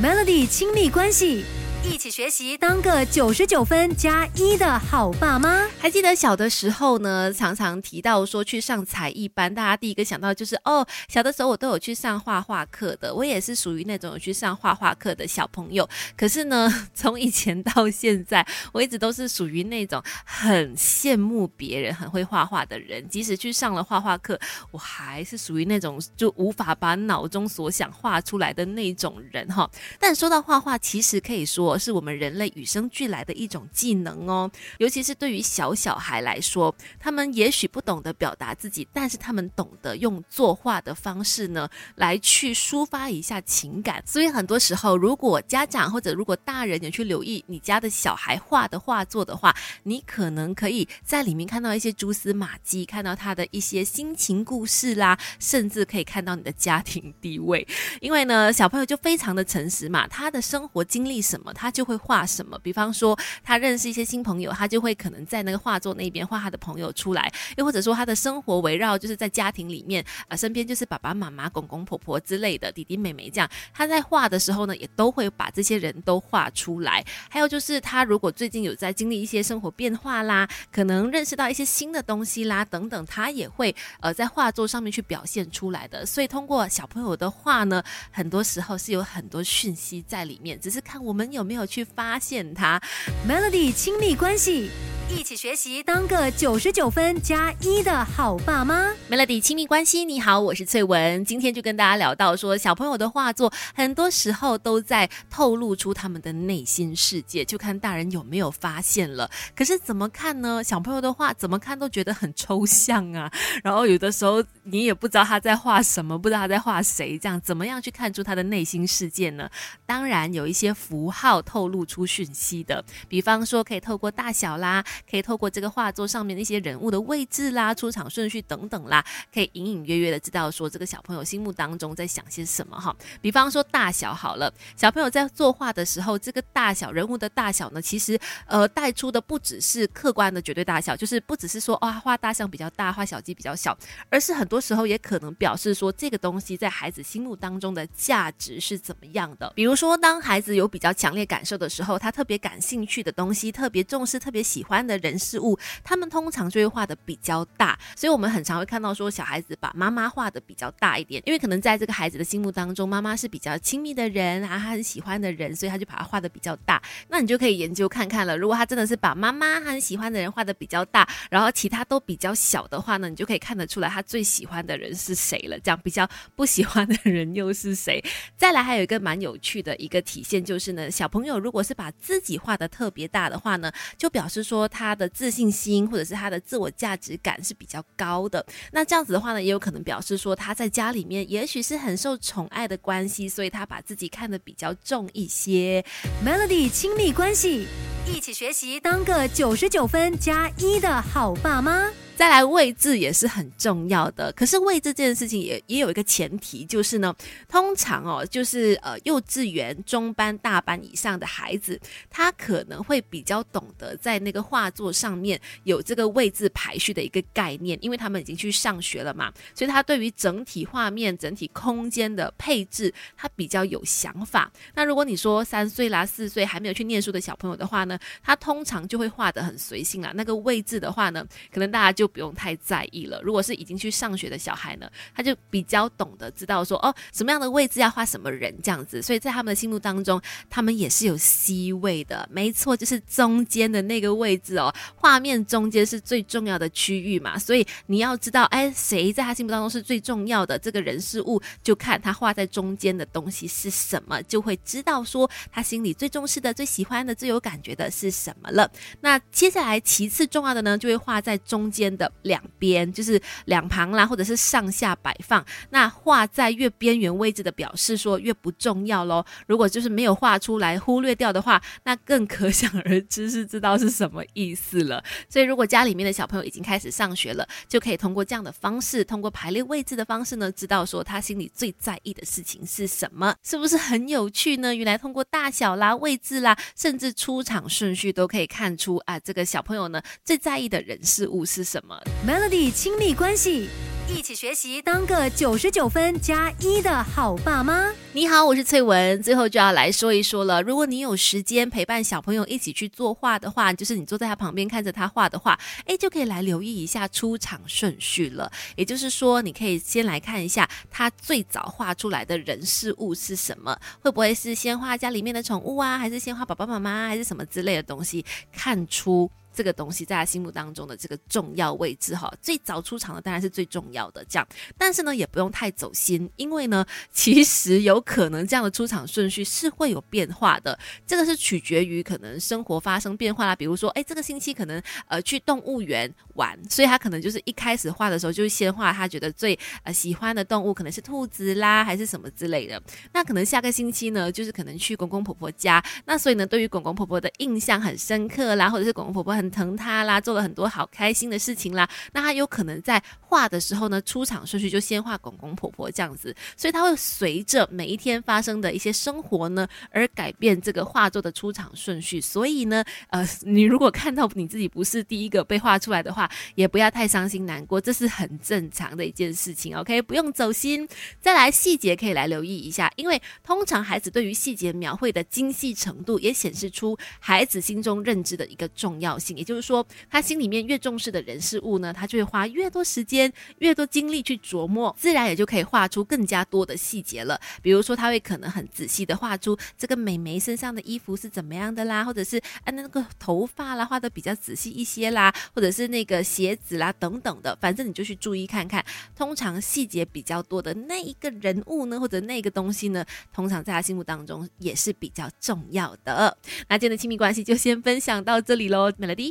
Melody 亲密关系。一起学习，当个九十九分加一的好爸妈。还记得小的时候呢，常常提到说去上才艺班，大家第一个想到就是哦，小的时候我都有去上画画课的，我也是属于那种有去上画画课的小朋友。可是呢，从以前到现在，我一直都是属于那种很羡慕别人很会画画的人，即使去上了画画课，我还是属于那种就无法把脑中所想画出来的那种人哈。但说到画画，其实可以说。是我们人类与生俱来的一种技能哦，尤其是对于小小孩来说，他们也许不懂得表达自己，但是他们懂得用作画的方式呢，来去抒发一下情感。所以很多时候，如果家长或者如果大人有去留意你家的小孩画的画作的话，你可能可以在里面看到一些蛛丝马迹，看到他的一些心情故事啦，甚至可以看到你的家庭地位。因为呢，小朋友就非常的诚实嘛，他的生活经历什么。他就会画什么，比方说他认识一些新朋友，他就会可能在那个画作那边画他的朋友出来，又或者说他的生活围绕就是在家庭里面啊，身边就是爸爸妈妈、公公婆婆之类的弟弟妹妹这样，他在画的时候呢，也都会把这些人都画出来。还有就是他如果最近有在经历一些生活变化啦，可能认识到一些新的东西啦等等，他也会呃在画作上面去表现出来的。所以通过小朋友的画呢，很多时候是有很多讯息在里面，只是看我们有。没有去发现它，Melody 亲密关系。一起学习，当个九十九分加一的好爸妈。Melody 亲密关系，你好，我是翠文。今天就跟大家聊到说，小朋友的画作很多时候都在透露出他们的内心世界，就看大人有没有发现了。可是怎么看呢？小朋友的画怎么看都觉得很抽象啊。然后有的时候你也不知道他在画什么，不知道他在画谁，这样怎么样去看出他的内心世界呢？当然有一些符号透露出讯息的，比方说可以透过大小啦。可以透过这个画作上面的一些人物的位置啦、出场顺序等等啦，可以隐隐约约的知道说这个小朋友心目当中在想些什么哈。比方说大小好了，小朋友在作画的时候，这个大小人物的大小呢，其实呃带出的不只是客观的绝对大小，就是不只是说哦画大象比较大，画小鸡比较小，而是很多时候也可能表示说这个东西在孩子心目当中的价值是怎么样的。比如说当孩子有比较强烈感受的时候，他特别感兴趣的东西，特别重视、特别喜欢。的人事物，他们通常就会画的比较大，所以我们很常会看到说小孩子把妈妈画的比较大一点，因为可能在这个孩子的心目当中，妈妈是比较亲密的人啊，他很喜欢的人，所以他就把它画的比较大。那你就可以研究看看了，如果他真的是把妈妈很喜欢的人画的比较大，然后其他都比较小的话呢，你就可以看得出来他最喜欢的人是谁了。这样比较不喜欢的人又是谁？再来还有一个蛮有趣的一个体现就是呢，小朋友如果是把自己画的特别大的话呢，就表示说。他他的自信心或者是他的自我价值感是比较高的，那这样子的话呢，也有可能表示说他在家里面也许是很受宠爱的关系，所以他把自己看得比较重一些。Melody 亲密关系，一起学习，当个九十九分加一的好爸妈。再来位置也是很重要的，可是位置这件事情也也有一个前提，就是呢，通常哦，就是呃幼稚园中班、大班以上的孩子，他可能会比较懂得在那个画作上面有这个位置排序的一个概念，因为他们已经去上学了嘛，所以他对于整体画面、整体空间的配置，他比较有想法。那如果你说三岁啦、四岁还没有去念书的小朋友的话呢，他通常就会画得很随性啊。那个位置的话呢，可能大家就不用太在意了。如果是已经去上学的小孩呢，他就比较懂得知道说哦，什么样的位置要画什么人这样子。所以在他们的心目当中，他们也是有 C 位的，没错，就是中间的那个位置哦。画面中间是最重要的区域嘛，所以你要知道，哎，谁在他心目当中是最重要的这个人事物，就看他画在中间的东西是什么，就会知道说他心里最重视的、最喜欢的、最有感觉的是什么了。那接下来其次重要的呢，就会画在中间。的两边就是两旁啦，或者是上下摆放。那画在越边缘位置的，表示说越不重要喽。如果就是没有画出来，忽略掉的话，那更可想而知是知道是什么意思了。所以，如果家里面的小朋友已经开始上学了，就可以通过这样的方式，通过排列位置的方式呢，知道说他心里最在意的事情是什么，是不是很有趣呢？原来通过大小啦、位置啦，甚至出场顺序都可以看出啊，这个小朋友呢最在意的人事物是什么。Melody 亲密关系。一起学习，当个九十九分加一的好爸妈。你好，我是翠文。最后就要来说一说了，如果你有时间陪伴小朋友一起去作画的话，就是你坐在他旁边看着他画的话，哎，就可以来留意一下出场顺序了。也就是说，你可以先来看一下他最早画出来的人事物是什么，会不会是先画家里面的宠物啊，还是先画爸爸妈妈，还是什么之类的东西，看出。这个东西在他心目当中的这个重要位置哈，最早出场的当然是最重要的。这样，但是呢也不用太走心，因为呢其实有可能这样的出场顺序是会有变化的，这个是取决于可能生活发生变化啦，比如说哎这个星期可能呃去动物园玩，所以他可能就是一开始画的时候就是先画他觉得最呃喜欢的动物可能是兔子啦还是什么之类的，那可能下个星期呢就是可能去公公婆婆家，那所以呢对于公公婆婆的印象很深刻啦，或者是公公婆婆很。疼他啦，做了很多好开心的事情啦。那他有可能在画的时候呢，出场顺序就先画公公婆婆这样子，所以他会随着每一天发生的一些生活呢，而改变这个画作的出场顺序。所以呢，呃，你如果看到你自己不是第一个被画出来的话，也不要太伤心难过，这是很正常的一件事情。OK，不用走心。再来细节可以来留意一下，因为通常孩子对于细节描绘的精细程度，也显示出孩子心中认知的一个重要性。也就是说，他心里面越重视的人事物呢，他就会花越多时间、越多精力去琢磨，自然也就可以画出更加多的细节了。比如说，他会可能很仔细的画出这个美眉身上的衣服是怎么样的啦，或者是按那个头发啦画的比较仔细一些啦，或者是那个鞋子啦等等的，反正你就去注意看看。通常细节比较多的那一个人物呢，或者那个东西呢，通常在他心目当中也是比较重要的。那今天的亲密关系就先分享到这里喽，Melody。